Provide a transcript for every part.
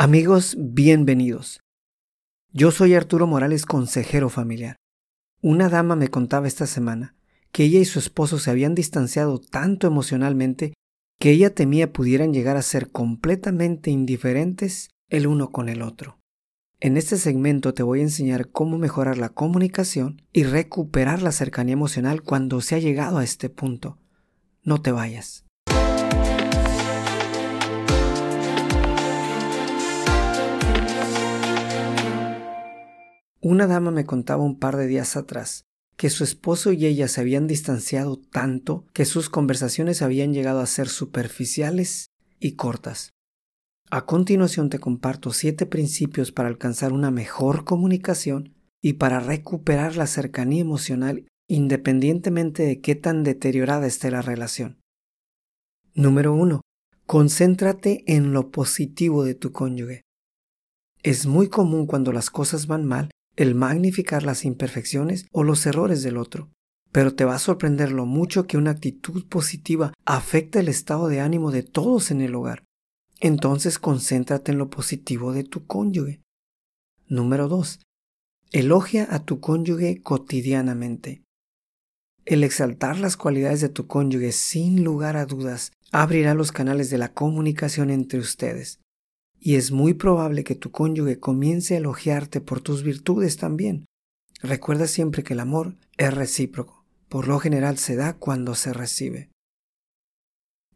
Amigos, bienvenidos. Yo soy Arturo Morales, consejero familiar. Una dama me contaba esta semana que ella y su esposo se habían distanciado tanto emocionalmente que ella temía pudieran llegar a ser completamente indiferentes el uno con el otro. En este segmento te voy a enseñar cómo mejorar la comunicación y recuperar la cercanía emocional cuando se ha llegado a este punto. No te vayas. Una dama me contaba un par de días atrás que su esposo y ella se habían distanciado tanto que sus conversaciones habían llegado a ser superficiales y cortas. A continuación te comparto siete principios para alcanzar una mejor comunicación y para recuperar la cercanía emocional independientemente de qué tan deteriorada esté la relación. Número 1. Concéntrate en lo positivo de tu cónyuge. Es muy común cuando las cosas van mal el magnificar las imperfecciones o los errores del otro. Pero te va a sorprender lo mucho que una actitud positiva afecta el estado de ánimo de todos en el hogar. Entonces concéntrate en lo positivo de tu cónyuge. Número 2. Elogia a tu cónyuge cotidianamente. El exaltar las cualidades de tu cónyuge sin lugar a dudas abrirá los canales de la comunicación entre ustedes y es muy probable que tu cónyuge comience a elogiarte por tus virtudes también. Recuerda siempre que el amor es recíproco. Por lo general se da cuando se recibe.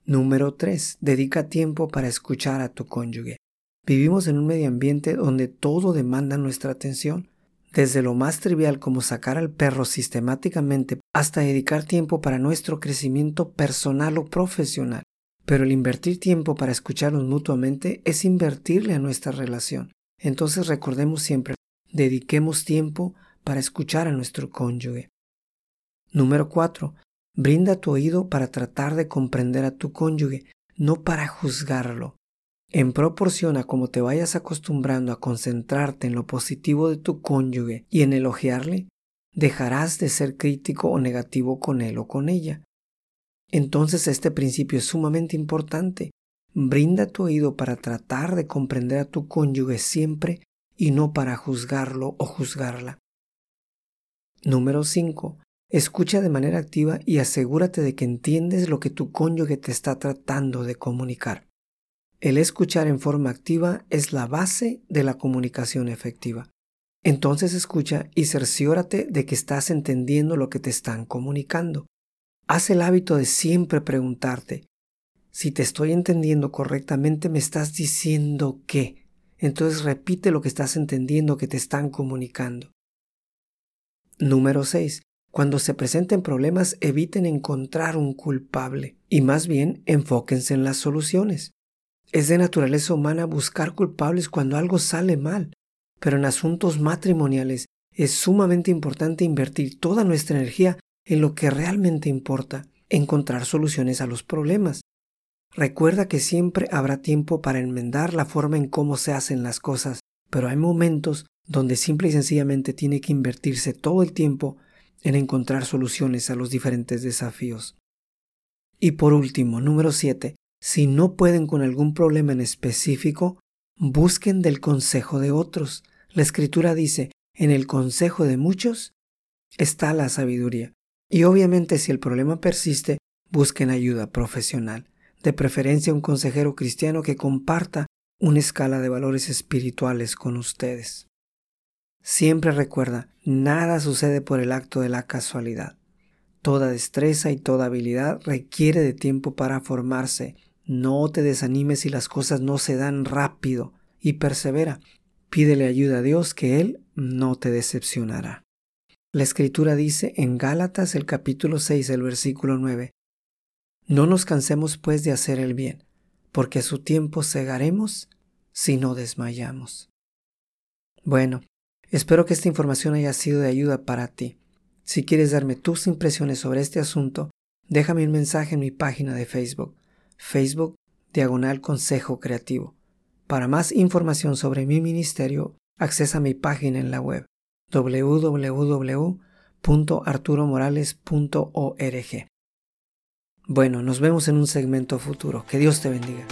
Número 3. Dedica tiempo para escuchar a tu cónyuge. Vivimos en un medio ambiente donde todo demanda nuestra atención, desde lo más trivial como sacar al perro sistemáticamente hasta dedicar tiempo para nuestro crecimiento personal o profesional. Pero el invertir tiempo para escucharnos mutuamente es invertirle a nuestra relación. Entonces recordemos siempre, dediquemos tiempo para escuchar a nuestro cónyuge. Número 4. Brinda tu oído para tratar de comprender a tu cónyuge, no para juzgarlo. En proporción a cómo te vayas acostumbrando a concentrarte en lo positivo de tu cónyuge y en elogiarle, dejarás de ser crítico o negativo con él o con ella. Entonces este principio es sumamente importante. Brinda tu oído para tratar de comprender a tu cónyuge siempre y no para juzgarlo o juzgarla. Número 5. Escucha de manera activa y asegúrate de que entiendes lo que tu cónyuge te está tratando de comunicar. El escuchar en forma activa es la base de la comunicación efectiva. Entonces escucha y cerciórate de que estás entendiendo lo que te están comunicando. Haz el hábito de siempre preguntarte, si te estoy entendiendo correctamente, me estás diciendo qué. Entonces repite lo que estás entendiendo que te están comunicando. Número 6. Cuando se presenten problemas, eviten encontrar un culpable y más bien enfóquense en las soluciones. Es de naturaleza humana buscar culpables cuando algo sale mal, pero en asuntos matrimoniales es sumamente importante invertir toda nuestra energía en lo que realmente importa, encontrar soluciones a los problemas. Recuerda que siempre habrá tiempo para enmendar la forma en cómo se hacen las cosas, pero hay momentos donde simple y sencillamente tiene que invertirse todo el tiempo en encontrar soluciones a los diferentes desafíos. Y por último, número 7. Si no pueden con algún problema en específico, busquen del consejo de otros. La escritura dice, en el consejo de muchos está la sabiduría. Y obviamente si el problema persiste, busquen ayuda profesional, de preferencia un consejero cristiano que comparta una escala de valores espirituales con ustedes. Siempre recuerda, nada sucede por el acto de la casualidad. Toda destreza y toda habilidad requiere de tiempo para formarse. No te desanimes si las cosas no se dan rápido y persevera. Pídele ayuda a Dios que Él no te decepcionará. La escritura dice en Gálatas el capítulo 6, el versículo 9, No nos cansemos pues de hacer el bien, porque a su tiempo cegaremos si no desmayamos. Bueno, espero que esta información haya sido de ayuda para ti. Si quieres darme tus impresiones sobre este asunto, déjame un mensaje en mi página de Facebook, Facebook Diagonal Consejo Creativo. Para más información sobre mi ministerio, accesa mi página en la web www.arturomorales.org. Bueno, nos vemos en un segmento futuro. Que Dios te bendiga.